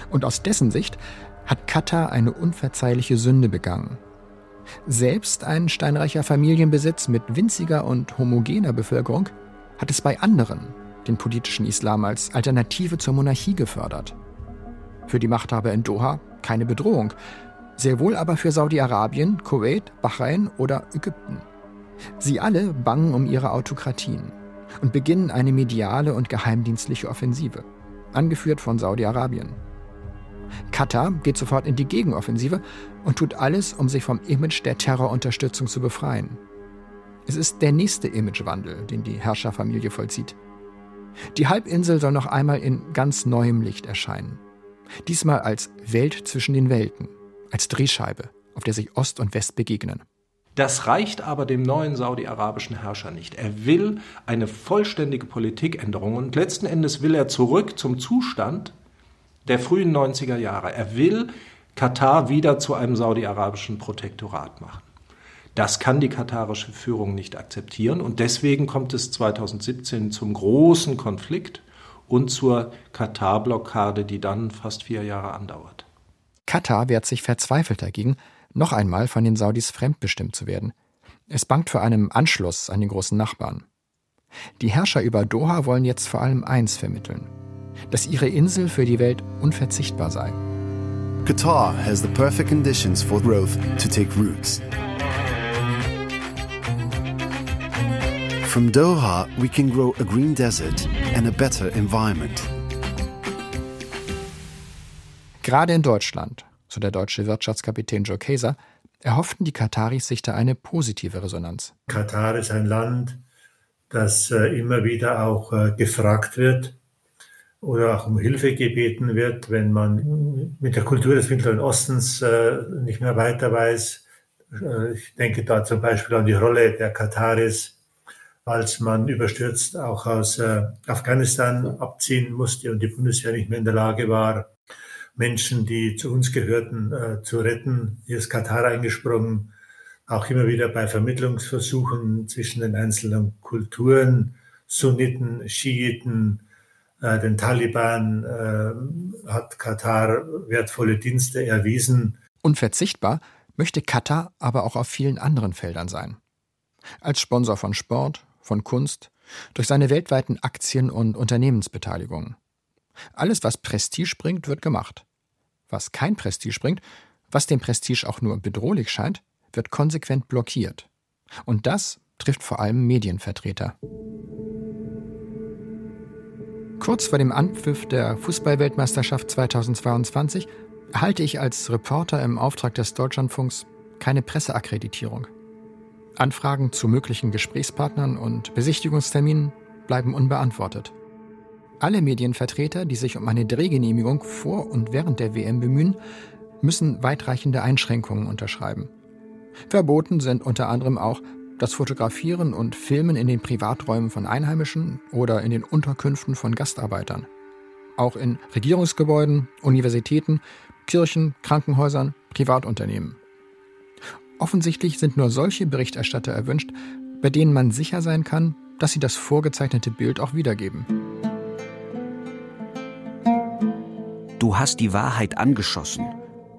Und aus dessen Sicht hat Katar eine unverzeihliche Sünde begangen. Selbst ein steinreicher Familienbesitz mit winziger und homogener Bevölkerung hat es bei anderen den politischen Islam als Alternative zur Monarchie gefördert. Für die Machthaber in Doha keine Bedrohung, sehr wohl aber für Saudi-Arabien, Kuwait, Bahrain oder Ägypten. Sie alle bangen um ihre Autokratien und beginnen eine mediale und geheimdienstliche Offensive, angeführt von Saudi-Arabien. Katar geht sofort in die Gegenoffensive und tut alles, um sich vom Image der Terrorunterstützung zu befreien. Es ist der nächste Imagewandel, den die Herrscherfamilie vollzieht. Die Halbinsel soll noch einmal in ganz neuem Licht erscheinen. Diesmal als Welt zwischen den Welten, als Drehscheibe, auf der sich Ost und West begegnen. Das reicht aber dem neuen saudi-arabischen Herrscher nicht. Er will eine vollständige Politikänderung und letzten Endes will er zurück zum Zustand der frühen 90er Jahre. Er will Katar wieder zu einem saudi-arabischen Protektorat machen. Das kann die katarische Führung nicht akzeptieren und deswegen kommt es 2017 zum großen Konflikt und zur Katar-Blockade, die dann fast vier Jahre andauert. Katar wehrt sich verzweifelt dagegen, noch einmal von den Saudis fremdbestimmt zu werden. Es bangt vor einem Anschluss an den großen Nachbarn. Die Herrscher über Doha wollen jetzt vor allem eins vermitteln, dass ihre Insel für die Welt unverzichtbar sei. Qatar has the perfect conditions for growth to take roots. From Doha, we can grow a green desert and a better environment. Gerade in Deutschland, so der deutsche Wirtschaftskapitän Joe Kaeser, erhofften die Kataris sich da eine positive Resonanz. Katar ist ein Land, das äh, immer wieder auch äh, gefragt wird oder auch um Hilfe gebeten wird, wenn man mit der Kultur des Mittleren Ostens äh, nicht mehr weiter weiß. Ich denke da zum Beispiel an die Rolle der Kataris, als man überstürzt auch aus Afghanistan abziehen musste und die Bundeswehr nicht mehr in der Lage war, Menschen, die zu uns gehörten, äh, zu retten. Hier ist Katar eingesprungen, auch immer wieder bei Vermittlungsversuchen zwischen den einzelnen Kulturen, Sunniten, Schiiten, äh, den Taliban äh, hat Katar wertvolle Dienste erwiesen. Unverzichtbar möchte Katar aber auch auf vielen anderen Feldern sein. Als Sponsor von Sport, von Kunst, durch seine weltweiten Aktien- und Unternehmensbeteiligungen. Alles, was Prestige bringt, wird gemacht. Was kein Prestige bringt, was dem Prestige auch nur bedrohlich scheint, wird konsequent blockiert. Und das trifft vor allem Medienvertreter. Kurz vor dem Anpfiff der Fußballweltmeisterschaft 2022 erhalte ich als Reporter im Auftrag des Deutschlandfunks keine Presseakkreditierung. Anfragen zu möglichen Gesprächspartnern und Besichtigungsterminen bleiben unbeantwortet. Alle Medienvertreter, die sich um eine Drehgenehmigung vor und während der WM bemühen, müssen weitreichende Einschränkungen unterschreiben. Verboten sind unter anderem auch das Fotografieren und Filmen in den Privaträumen von Einheimischen oder in den Unterkünften von Gastarbeitern. Auch in Regierungsgebäuden, Universitäten, Kirchen, Krankenhäusern, Privatunternehmen. Offensichtlich sind nur solche Berichterstatter erwünscht, bei denen man sicher sein kann, dass sie das vorgezeichnete Bild auch wiedergeben. Du hast die Wahrheit angeschossen,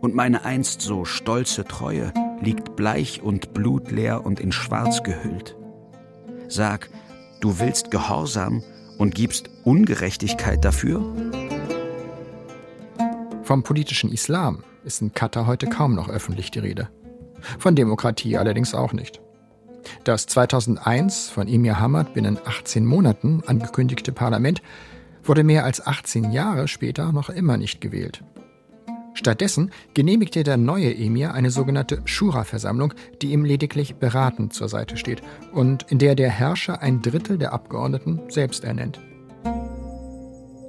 und meine einst so stolze Treue liegt bleich und blutleer und in Schwarz gehüllt. Sag, du willst Gehorsam und gibst Ungerechtigkeit dafür? Vom politischen Islam ist in Katar heute kaum noch öffentlich die Rede. Von Demokratie allerdings auch nicht. Das 2001 von Emir Hamad binnen 18 Monaten angekündigte Parlament wurde mehr als 18 Jahre später noch immer nicht gewählt. Stattdessen genehmigte der neue Emir eine sogenannte Shura-Versammlung, die ihm lediglich beratend zur Seite steht und in der der Herrscher ein Drittel der Abgeordneten selbst ernennt.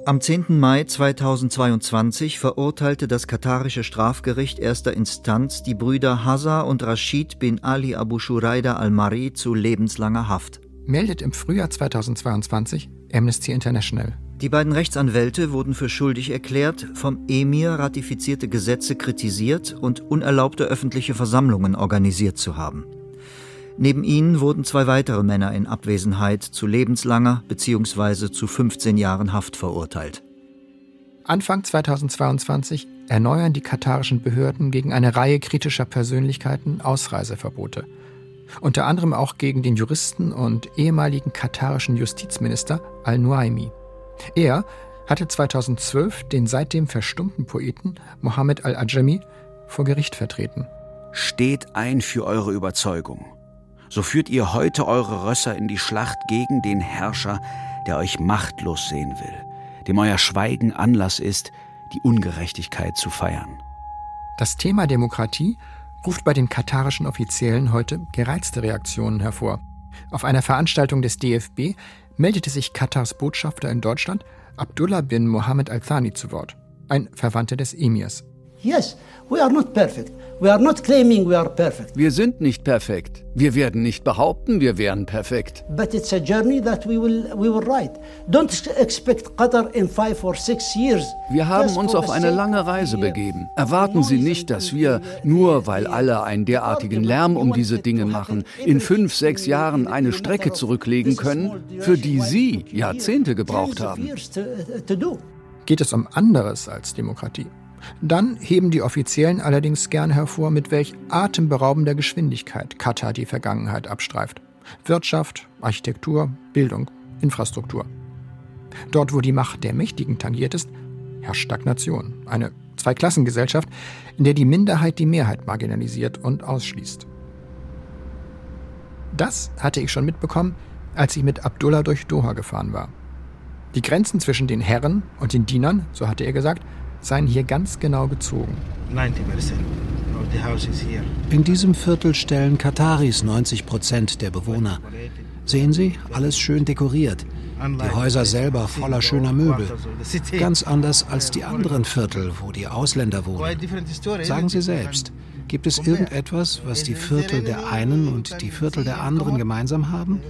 Am 10. Mai 2022 verurteilte das katarische Strafgericht erster Instanz die Brüder Hazza und Rashid bin Ali Abu Shuraida al-Mari zu lebenslanger Haft. Meldet im Frühjahr 2022 Amnesty International. Die beiden Rechtsanwälte wurden für schuldig erklärt, vom Emir ratifizierte Gesetze kritisiert und unerlaubte öffentliche Versammlungen organisiert zu haben. Neben ihnen wurden zwei weitere Männer in Abwesenheit zu lebenslanger bzw. zu 15 Jahren Haft verurteilt. Anfang 2022 erneuern die katarischen Behörden gegen eine Reihe kritischer Persönlichkeiten Ausreiseverbote. Unter anderem auch gegen den Juristen und ehemaligen katarischen Justizminister Al-Nuaimi. Er hatte 2012 den seitdem verstummten Poeten Mohammed al-Ajami vor Gericht vertreten. Steht ein für eure Überzeugung. So führt ihr heute eure Rösser in die Schlacht gegen den Herrscher, der euch machtlos sehen will, dem euer Schweigen Anlass ist, die Ungerechtigkeit zu feiern. Das Thema Demokratie ruft bei den katarischen Offiziellen heute gereizte Reaktionen hervor. Auf einer Veranstaltung des DFB meldete sich Katars Botschafter in Deutschland, Abdullah bin Mohammed Al-Thani, zu Wort, ein Verwandter des Emirs. Yes, we are not perfect. We are not claiming we are perfect. Wir sind nicht perfekt. Wir werden nicht behaupten, wir wären perfekt. But it's a journey that we will we will ride. Don't expect Qatar in five or six years. Wir haben uns auf eine lange Reise begeben. Erwarten Sie nicht, dass wir, nur weil alle einen derartigen Lärm um diese Dinge machen, in fünf, sechs Jahren eine Strecke zurücklegen können, für die Sie Jahrzehnte gebraucht haben. Geht es um anderes als Demokratie? Dann heben die Offiziellen allerdings gern hervor, mit welch atemberaubender Geschwindigkeit Katar die Vergangenheit abstreift. Wirtschaft, Architektur, Bildung, Infrastruktur. Dort, wo die Macht der Mächtigen tangiert ist, herrscht Stagnation, eine Zweiklassengesellschaft, in der die Minderheit die Mehrheit marginalisiert und ausschließt. Das hatte ich schon mitbekommen, als ich mit Abdullah durch Doha gefahren war. Die Grenzen zwischen den Herren und den Dienern, so hatte er gesagt, seien hier ganz genau gezogen. 90 In diesem Viertel stellen Kataris 90 Prozent der Bewohner. Sehen Sie, alles schön dekoriert. Die Häuser selber voller schöner Möbel. Ganz anders als die anderen Viertel, wo die Ausländer wohnen. Sagen Sie selbst, gibt es irgendetwas, was die Viertel der einen und die Viertel der anderen gemeinsam haben?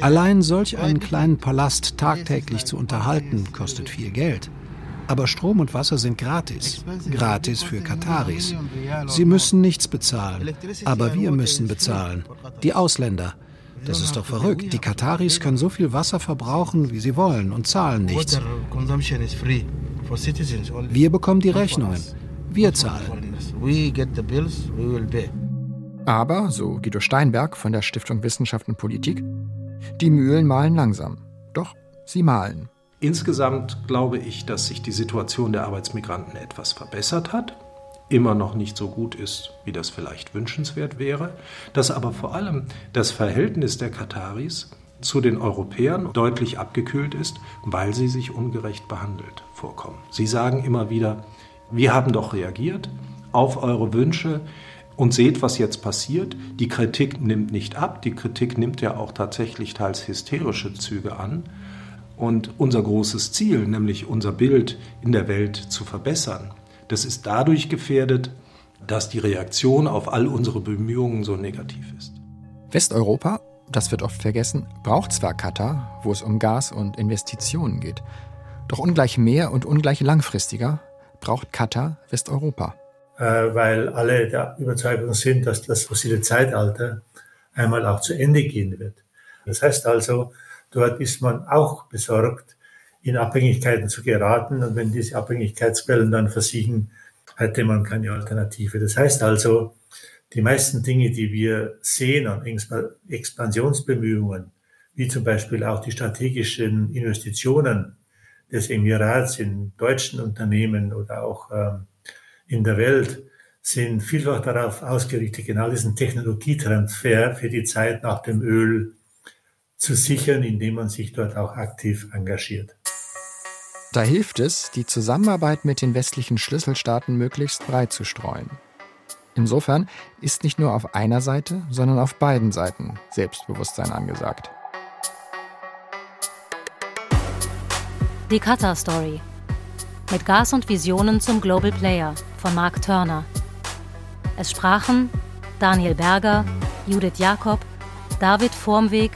Allein solch einen kleinen Palast tagtäglich zu unterhalten, kostet viel Geld. Aber Strom und Wasser sind gratis. Gratis für Kataris. Sie müssen nichts bezahlen. Aber wir müssen bezahlen. Die Ausländer. Das ist doch verrückt. Die Kataris können so viel Wasser verbrauchen, wie sie wollen und zahlen nichts. Wir bekommen die Rechnungen. Wir zahlen. Aber, so Guido Steinberg von der Stiftung Wissenschaft und Politik, die Mühlen mahlen langsam. Doch sie mahlen. Insgesamt glaube ich, dass sich die Situation der Arbeitsmigranten etwas verbessert hat, immer noch nicht so gut ist, wie das vielleicht wünschenswert wäre, dass aber vor allem das Verhältnis der Kataris zu den Europäern deutlich abgekühlt ist, weil sie sich ungerecht behandelt vorkommen. Sie sagen immer wieder, wir haben doch reagiert auf eure Wünsche und seht, was jetzt passiert. Die Kritik nimmt nicht ab, die Kritik nimmt ja auch tatsächlich teils hysterische Züge an. Und unser großes Ziel, nämlich unser Bild in der Welt zu verbessern, das ist dadurch gefährdet, dass die Reaktion auf all unsere Bemühungen so negativ ist. Westeuropa, das wird oft vergessen, braucht zwar Katar, wo es um Gas und Investitionen geht, doch ungleich mehr und ungleich langfristiger braucht Katar Westeuropa. Äh, weil alle der Überzeugung sind, dass das fossile Zeitalter einmal auch zu Ende gehen wird. Das heißt also, Dort ist man auch besorgt, in Abhängigkeiten zu geraten. Und wenn diese Abhängigkeitsquellen dann versiegen, hätte man keine Alternative. Das heißt also, die meisten Dinge, die wir sehen an Expansionsbemühungen, wie zum Beispiel auch die strategischen Investitionen des Emirats in deutschen Unternehmen oder auch ähm, in der Welt, sind vielfach darauf ausgerichtet, genau diesen Technologietransfer für die Zeit nach dem Öl zu sichern, indem man sich dort auch aktiv engagiert. Da hilft es, die Zusammenarbeit mit den westlichen Schlüsselstaaten möglichst breit zu streuen. Insofern ist nicht nur auf einer Seite, sondern auf beiden Seiten Selbstbewusstsein angesagt. Die Qatar Story. Mit Gas und Visionen zum Global Player von Mark Turner. Es sprachen Daniel Berger, Judith Jakob, David Vormweg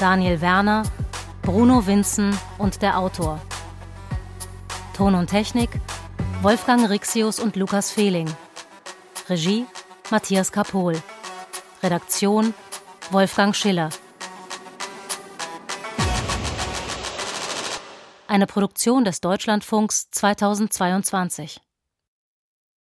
Daniel Werner, Bruno Winzen und der Autor. Ton und Technik Wolfgang Rixius und Lukas Fehling. Regie Matthias Kapol. Redaktion Wolfgang Schiller. Eine Produktion des Deutschlandfunks 2022.